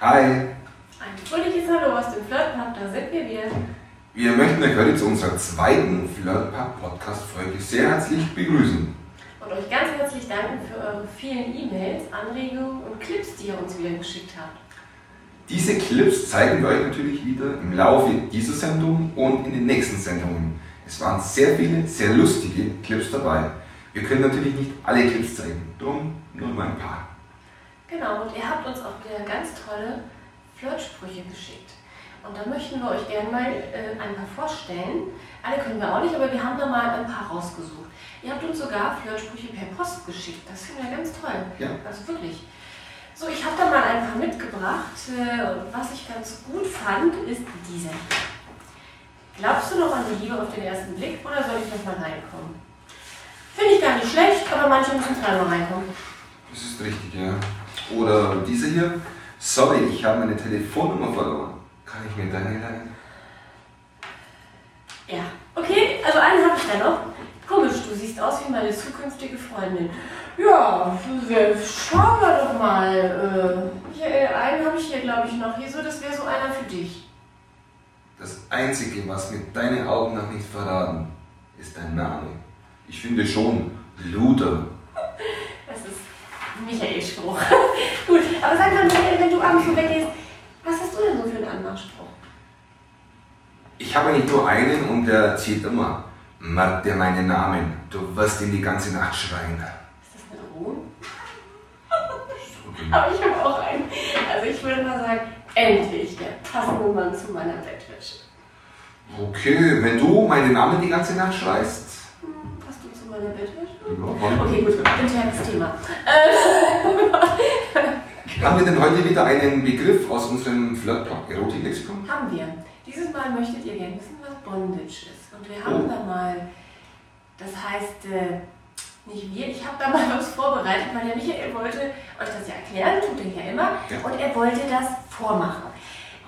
Hi, Ein fröhliches Hallo aus dem Flirtpub, da sind wir wieder. wir möchten euch heute zu unserer zweiten Flirt-Pub-Podcast-Folge sehr herzlich begrüßen. Und euch ganz herzlich danken für eure vielen E-Mails, Anregungen und Clips, die ihr uns wieder geschickt habt. Diese Clips zeigen wir euch natürlich wieder im Laufe dieser Sendung und in den nächsten Sendungen. Es waren sehr viele, sehr lustige Clips dabei. Wir können natürlich nicht alle Clips zeigen, drum nur mal ein paar. Genau, und ihr habt uns auch wieder ganz tolle Flirtsprüche geschickt. Und da möchten wir euch gerne mal äh, ein paar vorstellen. Alle können wir auch nicht, aber wir haben da mal ein paar rausgesucht. Ihr habt uns sogar Flirtsprüche per Post geschickt. Das finden wir ganz toll. Ja. Also wirklich. So, ich habe da mal ein paar mitgebracht. Äh, was ich ganz gut fand, ist diese. Glaubst du noch an die Liebe auf den ersten Blick oder soll ich noch mal reinkommen? Finde ich gar nicht schlecht, aber manche müssen dreimal reinkommen. Das ist richtig, ja. Oder diese hier. Sorry, ich habe meine Telefonnummer verloren. Kann ich mir deine leihen? Ja. Okay, also einen habe ich da noch. Komisch, du siehst aus wie meine zukünftige Freundin. Ja, wir- schauen wir doch mal. Äh, hier, äh, einen habe ich hier, glaube ich, noch. Hier so, das wäre so einer für dich. Das Einzige, was mir deine Augen noch nicht verraten, ist dein Name. Ich finde schon, Luder. Das ist Michael Spruch. Gut, aber sag mal, Michael, wenn du abends so weggehst, was hast du denn so für einen Anmachspruch? Ich habe nicht nur einen und der erzählt immer, merk dir meinen Namen, du wirst ihn die ganze Nacht schreien. Ist das eine Drohung? Aber ich habe auch einen. Also ich würde mal sagen, endlich der passende Mann zu meiner Bettwäsche. Okay, wenn du meinen Namen die ganze Nacht schreist. Du zu meiner Bettwäsche? Okay, gut, internes Thema. Haben wir denn heute wieder einen Begriff aus unserem Flirt-Erotik-Lexikon? Haben wir. Dieses Mal möchtet ihr gerne wissen, was Bondage ist. Und wir haben Oh. da mal, das heißt, äh, nicht wir, ich habe da mal was vorbereitet, weil der Michael wollte euch das ja erklären, tut er ja immer, Ja. und er wollte das vormachen.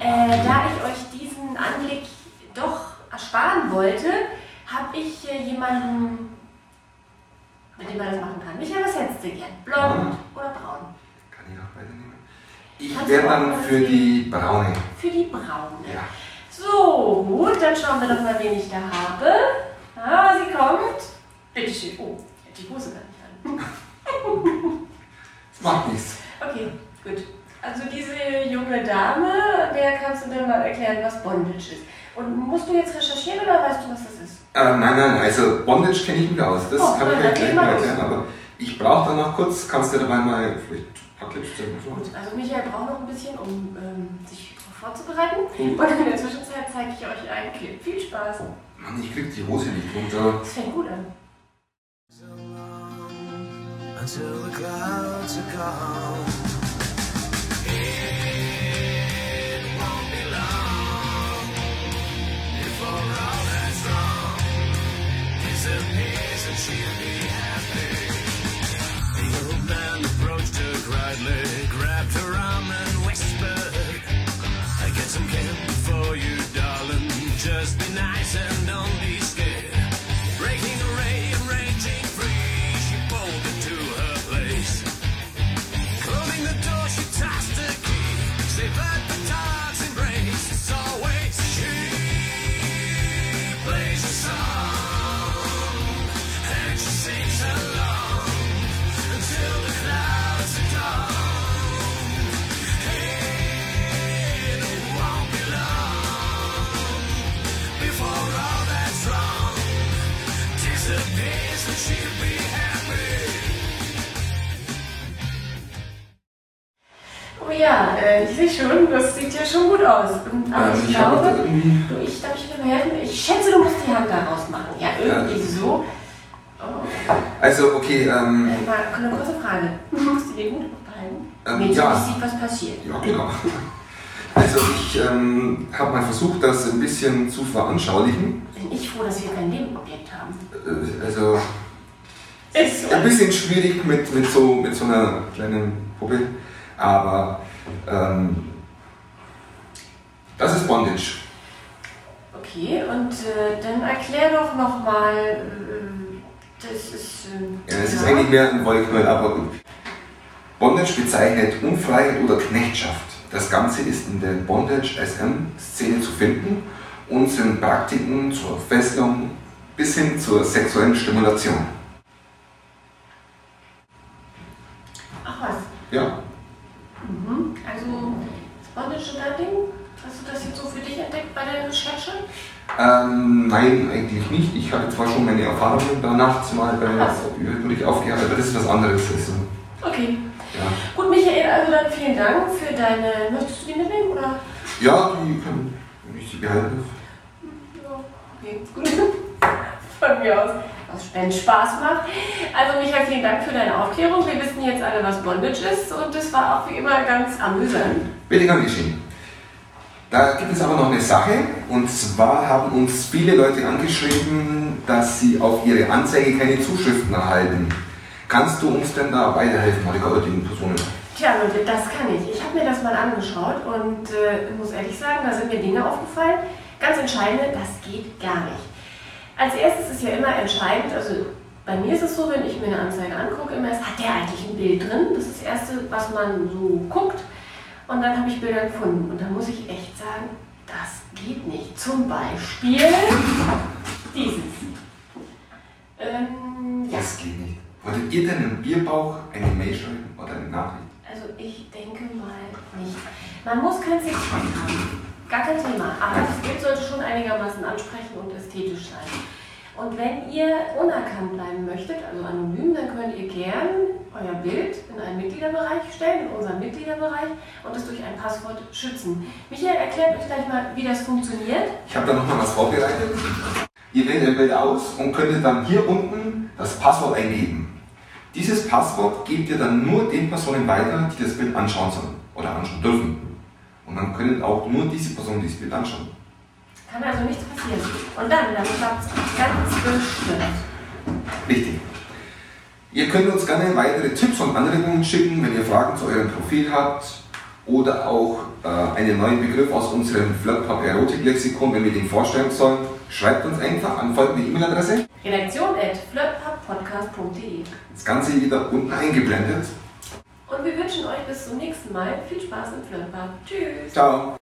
Äh, da ich euch diesen Anblick doch ersparen wollte, habe ich äh, jemanden, mit dem man das machen kann. Michael, was hättest du gern? Blond oder braun? Kann ich auch beide nehmen? Ich wäre dann für die braune. Für die braune. Ja. So, gut, dann schauen wir doch mal, wen ich da habe. Ah, sie kommt. Bitte schön. Oh, ich hab die Hose gar nicht an. Das macht nichts. Okay, gut. Also diese junge Dame, der kannst du mir mal erklären, was Bondage ist. Und musst du jetzt recherchieren oder weißt du, was das ist? Äh, nein, nein, also Bondage kenne ich mich aus. Das Oh, kann ich dann euch gleich mal erklären, aber ich brauche dann noch kurz, kannst du dabei mal vielleicht ein paar Clips zeigen? Gut, also Michael braucht noch ein bisschen, um ähm, sich darauf vorzubereiten. Gut. Und in der Zwischenzeit zeige ich euch einen Clip. Viel Spaß. Mann, ich krieg die Hose nicht runter. Das fängt gut an. So long until the clouds are gone. cheer me Oh ja, äh, ich sehe schon, das sieht ja schon gut aus. Und, aber Ähm, ich ich glaube, du, ich darf ich dir mal helfen? Ich schätze, du musst die Hand da rausmachen. Ja, irgendwie Ja. so. Oh. Also, okay, ähm, Äh, mal eine kurze Frage. Musst du den Hut behalten? Ähm, Wenn ja. sie sieht, was passiert. ja, genau. Also, ich ähm, habe mal versucht, das ein bisschen zu veranschaulichen. Bin ich froh, dass wir kein Nebenobjekt haben. Äh, Also, Ist so. ein bisschen schwierig mit, mit, so, mit so einer kleinen Puppe, aber ähm, das ist Bondage. Okay, und äh, dann erklär doch nochmal, äh, das ist... Äh, Ja, es ist eigentlich mehr ein Wollknäuel, aber gut. Bondage bezeichnet Unfreiheit oder Knechtschaft. Das Ganze ist in der Bondage SM-Szene zu finden und sind Praktiken zur Festung bis hin zur sexuellen Stimulation. Ach was. Ja, Mhm. Also, das Bondage und dein Ding, hast du das jetzt so für dich entdeckt bei der Recherche? Ähm, nein, eigentlich nicht. Ich hatte zwar schon meine Erfahrungen da nachts mal bei wirklich aufgehört, aber das ist was anderes. Also, Okay. ja. Gut, Michael, also dann vielen Dank für deine. Möchtest du die mitnehmen oder? ja, die können, ich sie behalten. Ja, okay, gut. Von mir aus. Was Spend Spaß macht. Also Michael, vielen Dank für deine Aufklärung. Wir wissen jetzt alle, was Bondage ist und es war auch wie immer ganz amüsant. Bitte gern geschehen. Da gibt es aber noch eine Sache, und zwar haben uns viele Leute angeschrieben, dass sie auf ihre Anzeige keine Zuschriften erhalten. Kannst du uns denn da weiterhelfen, Monika heutigen Personen? Tja, Leute, das kann ich. Ich habe mir das mal angeschaut und äh, muss ehrlich sagen, da sind mir Dinge aufgefallen. Ganz entscheidende, das geht gar nicht. Als erstes ist ja immer entscheidend, also bei mir ist es so, wenn ich mir eine Anzeige angucke, immer ist, hat der eigentlich ein Bild drin? Das ist das Erste, was man so guckt. Und dann habe ich Bilder gefunden. Und da muss ich echt sagen, das geht nicht. Zum Beispiel dieses. Ähm, ja. Das geht nicht. Wolltet ihr denn im Bierbauch eine Mail schreiben oder eine Nachricht? Also ich denke mal nicht. Man muss kein Sixpack haben. Gar kein Thema. Aber das Bild sollte schon einigermaßen ansprechend und ästhetisch sein. Und wenn ihr unerkannt bleiben möchtet, also anonym, dann könnt ihr gern euer Bild in einen Mitgliederbereich stellen, in unseren Mitgliederbereich und es durch ein Passwort schützen. Michael erklärt euch gleich mal, wie das funktioniert. Ich habe da nochmal was vorbereitet. Ihr wählt ein Bild aus und könntet dann hier unten das Passwort eingeben. Dieses Passwort gebt ihr dann nur den Personen weiter, die das Bild anschauen sollen oder anschauen dürfen. Und dann können auch nur diese Personen dieses Bild anschauen. Kann also nichts passieren. Und dann, dann klappt es ganz bestimmt. Richtig. Ihr könnt uns gerne weitere Tipps und Anregungen schicken, wenn ihr Fragen zu eurem Profil habt oder auch äh, einen neuen Begriff aus unserem Flirtpop Erotik Lexikon, wenn wir den vorstellen sollen. Schreibt uns einfach an folgende E-Mail-Adresse. Redaktion at flirtpubpodcast.de Das Ganze wieder unten eingeblendet. Und wir wünschen euch bis zum nächsten Mal viel Spaß im Flirtpub. Tschüss! Ciao.